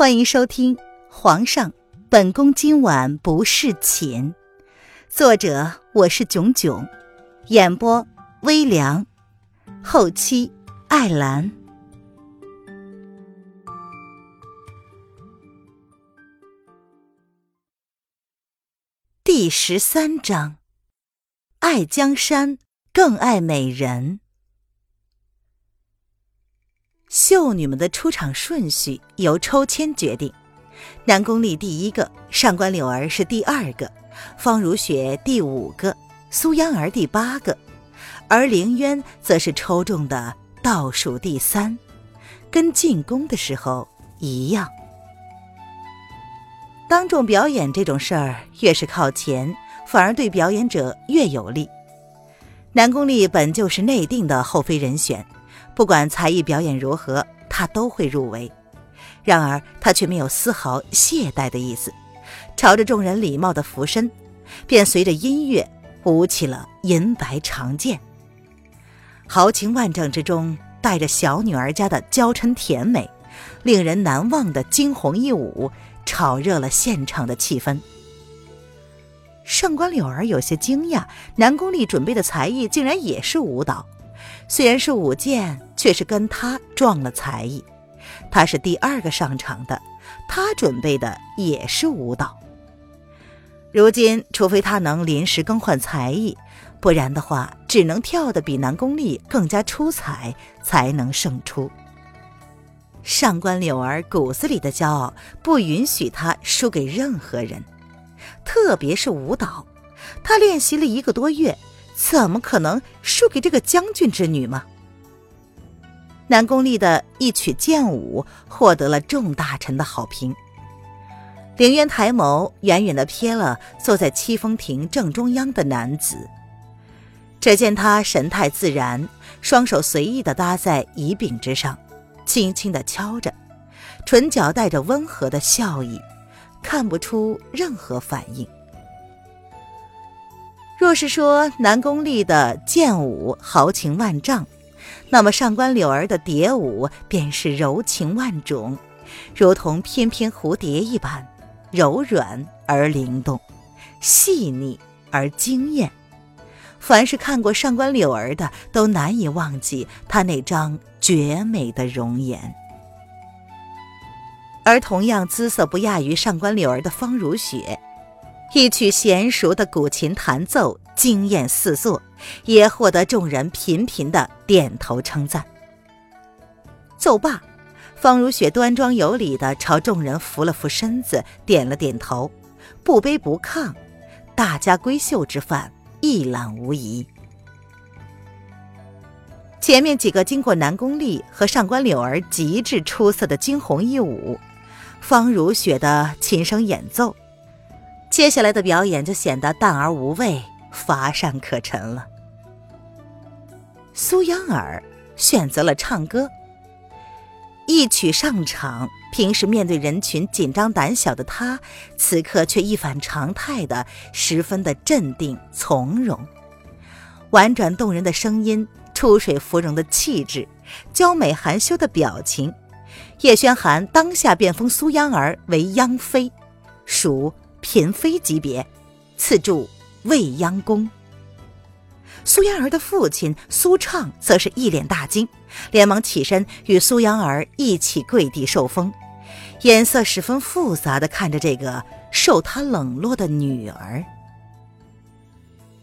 欢迎收听《皇上，本宫今晚不侍寝》，作者我是囧囧，演播微凉，后期艾兰。第十三章：爱江山更爱美人。秀女们的出场顺序由抽签决定，南宫丽第一个，上官柳儿是第二个，方如雪第五个，苏央儿第八个，而凌渊则是抽中的倒数第三，跟进宫的时候一样。当众表演这种事儿，越是靠前，反而对表演者越有利。南宫丽本就是内定的后妃人选。不管才艺表演如何，他都会入围。然而他却没有丝毫懈怠的意思，朝着众人礼貌的俯身，便随着音乐舞起了银白长剑。豪情万丈之中，带着小女儿家的娇嗔甜美，令人难忘的惊鸿一舞，炒热了现场的气氛。上官柳儿有些惊讶，南宫丽准备的才艺竟然也是舞蹈。虽然是舞剑，却是跟他撞了才艺。他是第二个上场的，他准备的也是舞蹈。如今，除非他能临时更换才艺，不然的话，只能跳得比南宫丽更加出彩，才能胜出。上官柳儿骨子里的骄傲，不允许他输给任何人，特别是舞蹈。他练习了一个多月。怎么可能输给这个将军之女吗？南宫丽的一曲剑舞获得了众大臣的好评。凌渊抬眸，远远的瞥了坐在七风亭正中央的男子，只见他神态自然，双手随意的搭在椅柄之上，轻轻的敲着，唇角带着温和的笑意，看不出任何反应。若是说南宫丽的剑舞豪情万丈，那么上官柳儿的蝶舞便是柔情万种，如同翩翩蝴蝶一般，柔软而灵动，细腻而惊艳。凡是看过上官柳儿的，都难以忘记她那张绝美的容颜。而同样姿色不亚于上官柳儿的方如雪。一曲娴熟的古琴弹奏，惊艳四座，也获得众人频频的点头称赞。奏罢，方如雪端庄有礼的朝众人扶了扶身子，点了点头，不卑不亢，大家闺秀之范一览无遗。前面几个经过南宫丽和上官柳儿极致出色的惊鸿一舞，方如雪的琴声演奏。接下来的表演就显得淡而无味、乏善可陈了。苏央儿选择了唱歌，一曲上场。平时面对人群紧张胆小的她，此刻却一反常态的十分的镇定从容，婉转动人的声音，出水芙蓉的气质，娇美含羞的表情，叶轩寒当下便封苏央儿为央妃，属。嫔妃级别，赐住未央宫。苏央儿的父亲苏畅则是一脸大惊，连忙起身与苏央儿一起跪地受封，眼色十分复杂的看着这个受他冷落的女儿。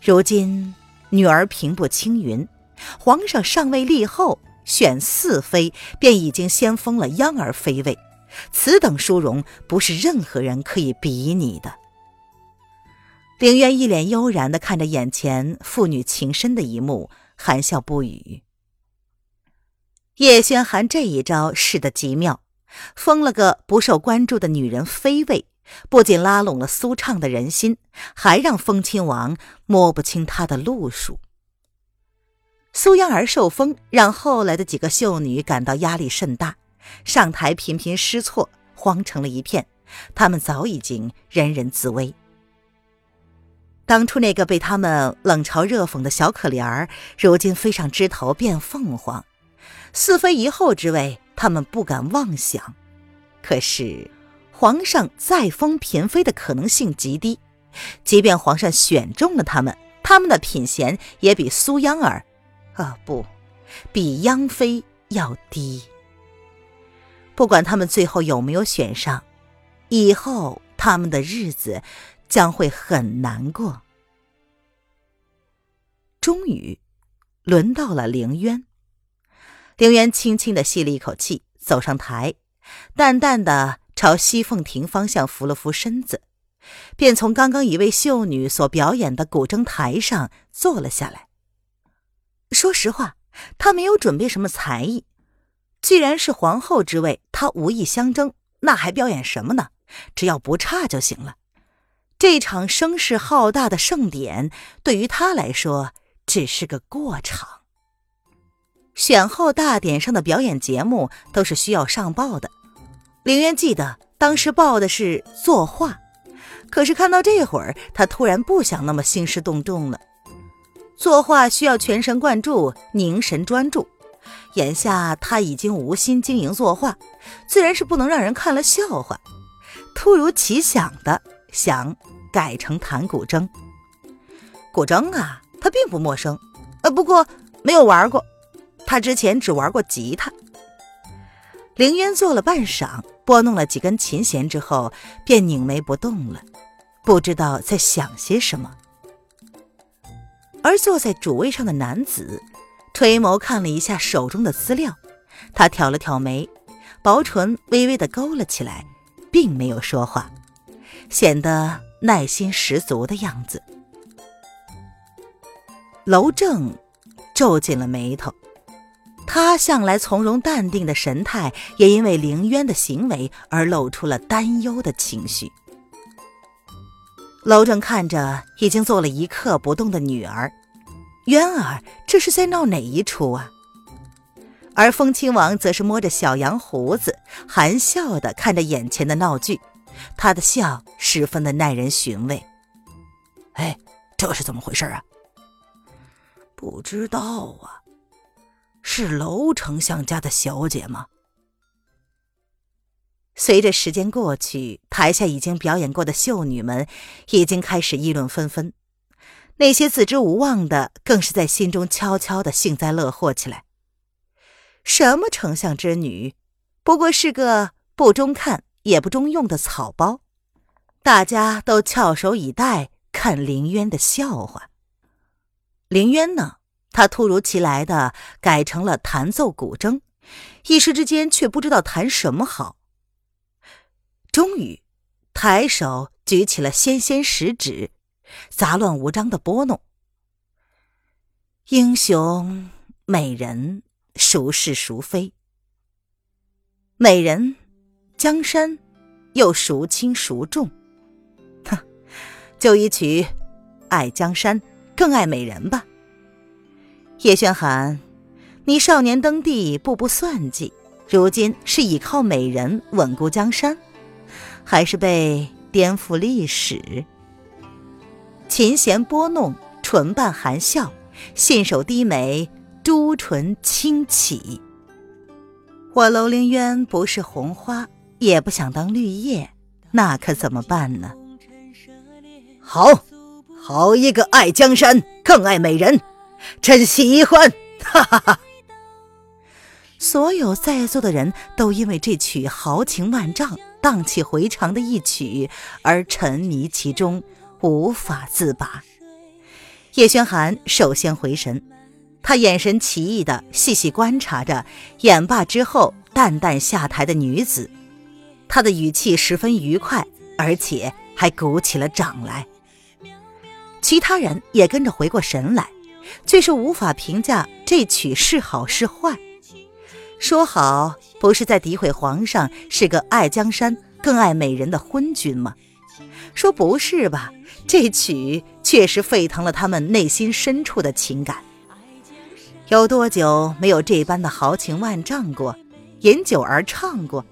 如今女儿平步青云，皇上尚未立后，选四妃便已经先封了央儿妃位。此等殊荣，不是任何人可以比拟的。凌渊一脸悠然的看着眼前父女情深的一幕，含笑不语。叶轩寒这一招使得极妙，封了个不受关注的女人妃位，不仅拉拢了苏畅的人心，还让封亲王摸不清他的路数。苏央儿受封，让后来的几个秀女感到压力甚大。上台频频失措，慌成了一片。他们早已经人人自危。当初那个被他们冷嘲热讽的小可怜儿，如今飞上枝头变凤凰。四妃一后之位，他们不敢妄想。可是，皇上再封嫔妃的可能性极低。即便皇上选中了他们，他们的品衔也比苏央儿，啊不，比央妃要低。不管他们最后有没有选上，以后他们的日子将会很难过。终于，轮到了凌渊。凌渊轻轻的吸了一口气，走上台，淡淡的朝西凤亭方向扶了扶身子，便从刚刚一位秀女所表演的古筝台上坐了下来。说实话，他没有准备什么才艺。既然是皇后之位，她无意相争，那还表演什么呢？只要不差就行了。这场声势浩大的盛典，对于她来说只是个过场。选后大典上的表演节目都是需要上报的。凌渊记得当时报的是作画，可是看到这会儿，他突然不想那么兴师动众了。作画需要全神贯注、凝神专注。眼下他已经无心经营作画，自然是不能让人看了笑话。突如其想的想改成弹古筝。古筝啊，他并不陌生，呃，不过没有玩过。他之前只玩过吉他。凌渊做了半晌，拨弄了几根琴弦之后，便拧眉不动了，不知道在想些什么。而坐在主位上的男子。垂眸看了一下手中的资料，他挑了挑眉，薄唇微微的勾了起来，并没有说话，显得耐心十足的样子。楼正皱紧了眉头，他向来从容淡定的神态，也因为凌渊的行为而露出了担忧的情绪。楼正看着已经坐了一刻不动的女儿。渊儿，这是在闹哪一出啊？而风亲王则是摸着小羊胡子，含笑的看着眼前的闹剧，他的笑十分的耐人寻味。哎，这是怎么回事啊？不知道啊，是楼丞相家的小姐吗？随着时间过去，台下已经表演过的秀女们已经开始议论纷纷。那些自知无望的，更是在心中悄悄的幸灾乐祸起来。什么丞相之女，不过是个不中看也不中用的草包。大家都翘首以待看凌渊的笑话。凌渊呢，他突如其来的改成了弹奏古筝，一时之间却不知道弹什么好。终于，抬手举起了纤纤十指。杂乱无章的拨弄，英雄美人孰是孰非？美人江山又孰轻孰重？哼，就一曲爱江山更爱美人吧。叶轩寒，你少年登第步步算计，如今是倚靠美人稳固江山，还是被颠覆历史？琴弦拨弄，唇瓣含笑，信手低眉，朱唇轻启。我楼凌渊不是红花，也不想当绿叶，那可怎么办呢？好，好一个爱江山更爱美人，真喜欢！哈哈哈！所有在座的人都因为这曲豪情万丈、荡气回肠的一曲而沉迷其中。无法自拔。叶轩寒首先回神，他眼神奇异的细细观察着演罢之后淡淡下台的女子，他的语气十分愉快，而且还鼓起了掌来。其他人也跟着回过神来，却是无法评价这曲是好是坏。说好不是在诋毁皇上是个爱江山更爱美人的昏君吗？说不是吧？这曲确实沸腾了他们内心深处的情感。有多久没有这般的豪情万丈过？饮酒而唱过？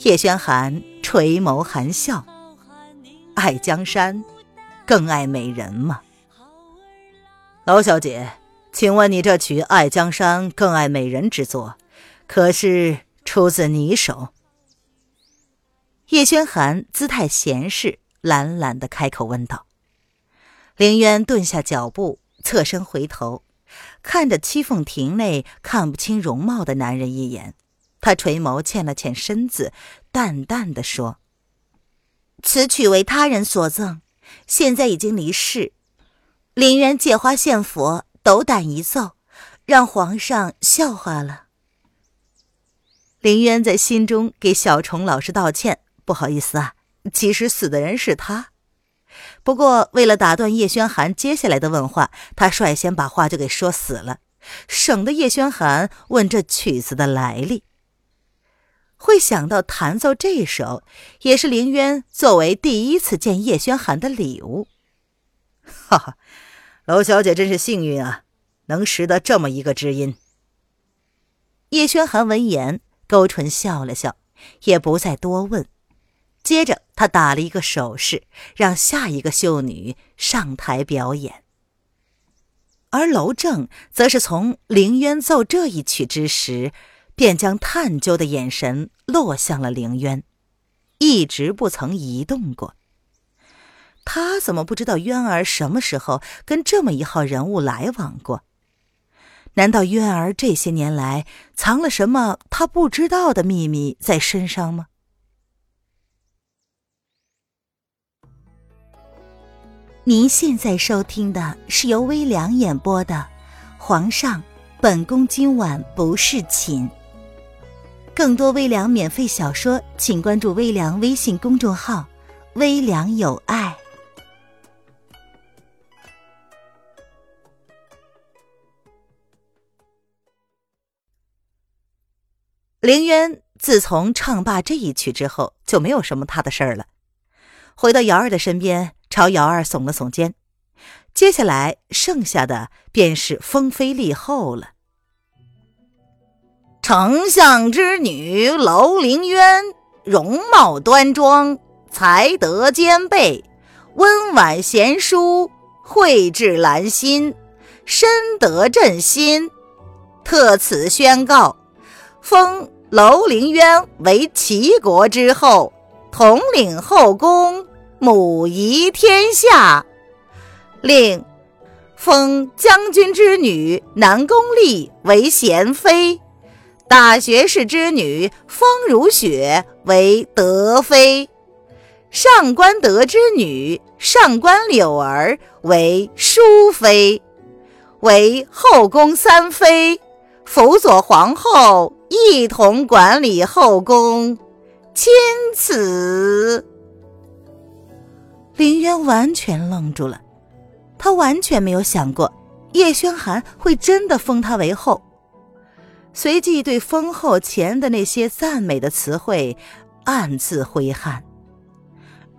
叶轩寒垂眸含笑，爱江山，更爱美人吗？娄小姐，请问你这曲《爱江山更爱美人》之作，可是出自你手？叶轩寒姿态闲适，懒懒的开口问道。凌渊顿下脚步，侧身回头，看着七凤亭内看不清容貌的男人一眼，他垂眸欠了欠身子，淡淡的说：“此曲为他人所赠，现在已经离世。林渊借花献佛，斗胆一奏，让皇上笑话了。”林渊在心中给小虫老师道歉。不好意思啊，其实死的人是他。不过为了打断叶轩寒接下来的问话，他率先把话就给说死了，省得叶轩寒问这曲子的来历。会想到弹奏这首，也是林渊作为第一次见叶轩寒的礼物。哈哈，娄小姐真是幸运啊，能识得这么一个知音。叶轩寒闻言勾唇笑了笑，也不再多问。接着，他打了一个手势，让下一个秀女上台表演。而娄正则是从凌渊奏这一曲之时，便将探究的眼神落向了凌渊，一直不曾移动过。他怎么不知道渊儿什么时候跟这么一号人物来往过？难道渊儿这些年来藏了什么他不知道的秘密在身上吗？您现在收听的是由微凉演播的《皇上，本宫今晚不侍寝》。更多微凉免费小说，请关注微凉微信公众号“微凉有爱”。凌渊自从唱罢这一曲之后，就没有什么他的事儿了，回到瑶儿的身边。朝瑶儿耸了耸肩，接下来剩下的便是封妃立后了。丞相之女楼凌渊，容貌端庄，才德兼备，温婉贤淑，蕙质兰心，深得朕心。特此宣告，封楼凌渊为齐国之后，统领后宫。母仪天下，令封将军之女南宫丽为贤妃，大学士之女方如雪为德妃，上官德之女上官柳儿为淑妃，为后宫三妃，辅佐皇后一同管理后宫，钦此。林渊完全愣住了，他完全没有想过叶轩寒会真的封他为后，随即对封后前的那些赞美的词汇暗自挥汗。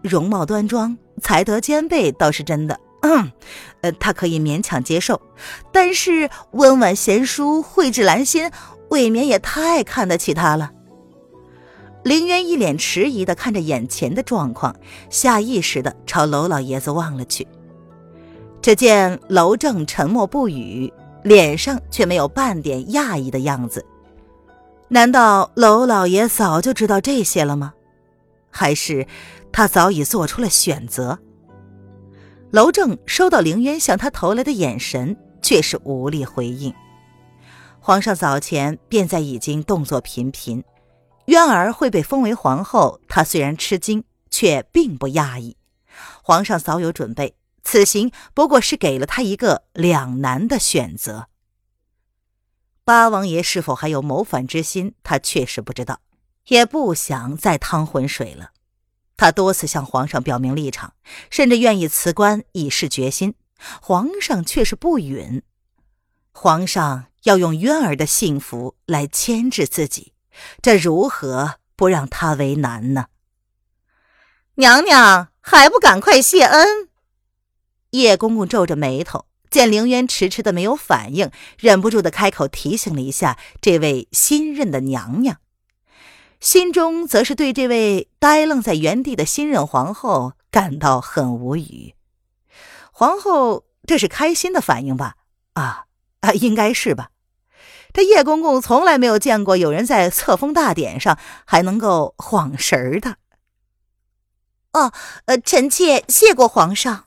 容貌端庄、才德兼备倒是真的，嗯，呃，他可以勉强接受，但是温婉贤淑、蕙质兰心，未免也太看得起他了。凌渊一脸迟疑的看着眼前的状况，下意识的朝娄老爷子望了去。只见娄正沉默不语，脸上却没有半点讶异的样子。难道娄老爷早就知道这些了吗？还是他早已做出了选择？娄正收到凌渊向他投来的眼神，却是无力回应。皇上早前便在已经动作频频。渊儿会被封为皇后，他虽然吃惊，却并不讶异。皇上早有准备，此行不过是给了他一个两难的选择。八王爷是否还有谋反之心，他确实不知道，也不想再趟浑水了。他多次向皇上表明立场，甚至愿意辞官以示决心，皇上却是不允。皇上要用渊儿的幸福来牵制自己。这如何不让他为难呢？娘娘还不赶快谢恩！叶公公皱着眉头，见凌渊迟迟的没有反应，忍不住的开口提醒了一下这位新任的娘娘，心中则是对这位呆愣在原地的新任皇后感到很无语。皇后这是开心的反应吧？啊啊，应该是吧。这叶公公从来没有见过有人在册封大典上还能够晃神儿的。哦，呃，臣妾谢过皇上。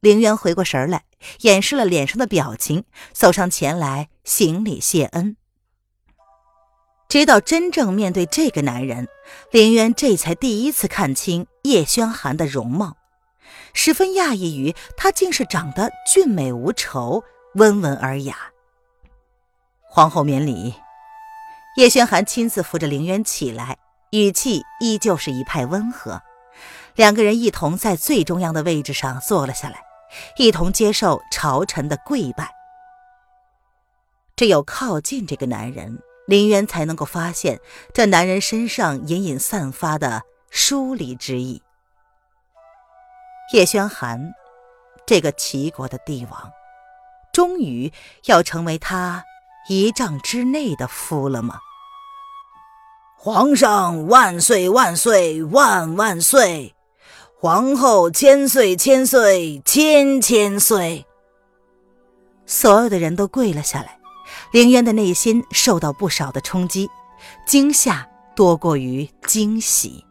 凌渊回过神来，掩饰了脸上的表情，走上前来行礼谢恩。直到真正面对这个男人，凌渊这才第一次看清叶轩寒的容貌，十分讶异于他竟是长得俊美无愁、温文尔雅。皇后免礼。叶轩寒亲自扶着凌渊起来，语气依旧是一派温和。两个人一同在最中央的位置上坐了下来，一同接受朝臣的跪拜。只有靠近这个男人，凌渊才能够发现这男人身上隐隐散发的疏离之意。叶轩寒，这个齐国的帝王，终于要成为他一丈之内的夫了吗？皇上万岁万岁万万岁！皇后千岁千岁千千岁！所有的人都跪了下来。凌渊的内心受到不少的冲击，惊吓多过于惊喜。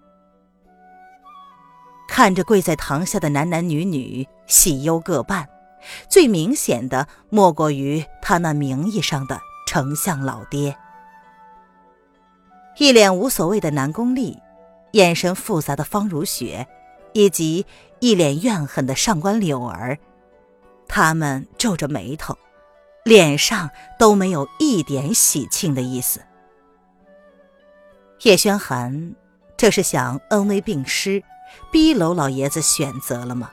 看着跪在堂下的男男女女，喜忧各半，最明显的莫过于他那名义上的丞相老爹。一脸无所谓的南宫丽，眼神复杂的方如雪，以及一脸怨恨的上官柳儿，他们皱着眉头，脸上都没有一点喜庆的意思。叶轩寒，这是想恩威并施，逼娄老爷子选择了吗？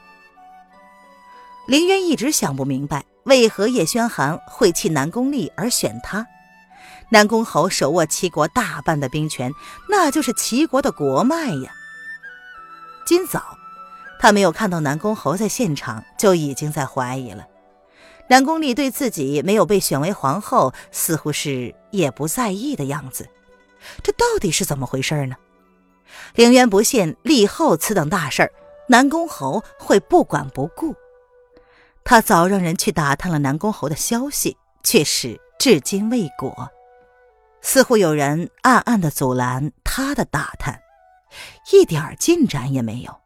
凌渊一直想不明白，为何叶轩寒会弃南宫丽而选他。南宫侯手握齐国大半的兵权，那就是齐国的国脉呀。今早，他没有看到南宫侯在现场，就已经在怀疑了。南宫丽对自己没有被选为皇后，似乎是也不在意的样子。这到底是怎么回事呢？凌渊不信立后此等大事儿，南宫侯会不管不顾。他早让人去打探了南宫侯的消息，却是至今未果。似乎有人暗暗的阻拦他的打探，一点进展也没有。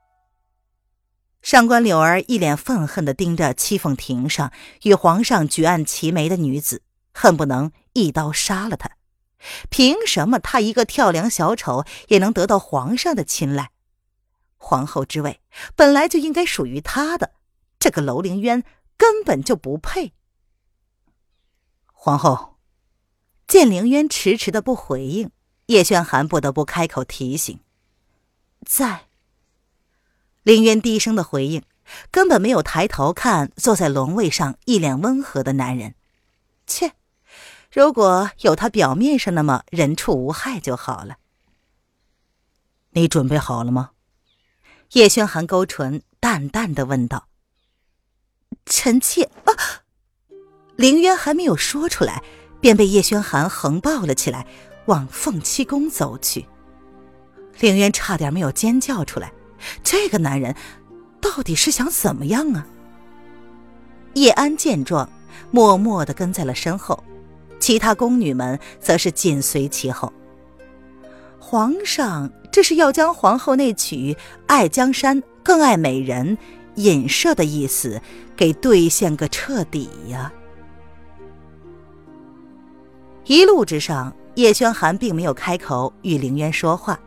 上官柳儿一脸愤恨的盯着戚凤亭上与皇上举案齐眉的女子，恨不能一刀杀了她。凭什么她一个跳梁小丑也能得到皇上的青睐？皇后之位本来就应该属于她的，这个楼凌渊根本就不配。皇后。见凌渊迟迟的不回应，叶轩寒不得不开口提醒：“在。”凌渊低声的回应，根本没有抬头看坐在龙位上一脸温和的男人。切，如果有他表面上那么人畜无害就好了。你准备好了吗？叶轩寒勾唇，淡淡的问道。臣妾啊，凌渊还没有说出来。便被叶轩寒横抱了起来，往凤栖宫走去。凌渊差点没有尖叫出来，这个男人到底是想怎么样啊？叶安见状，默默的跟在了身后，其他宫女们则是紧随其后。皇上这是要将皇后那曲“爱江山更爱美人”引射的意思给兑现个彻底呀！一路之上，叶轩寒并没有开口与凌渊说话，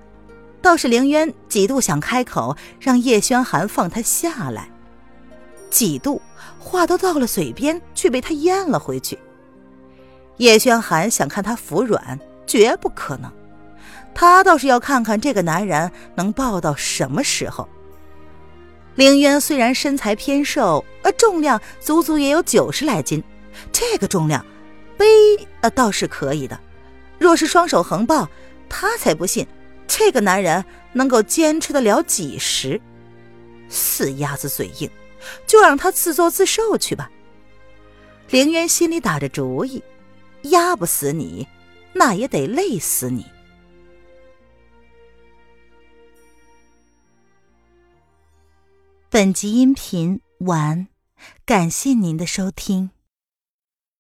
倒是凌渊几度想开口让叶轩寒放他下来，几度话都到了嘴边，却被他咽了回去。叶轩寒想看他服软，绝不可能。他倒是要看看这个男人能抱到什么时候。凌渊虽然身材偏瘦，而重量足足也有九十来斤，这个重量。背呃倒是可以的，若是双手横抱，他才不信这个男人能够坚持得了几时。死鸭子嘴硬，就让他自作自受去吧。凌渊心里打着主意，压不死你，那也得累死你。本集音频完，感谢您的收听。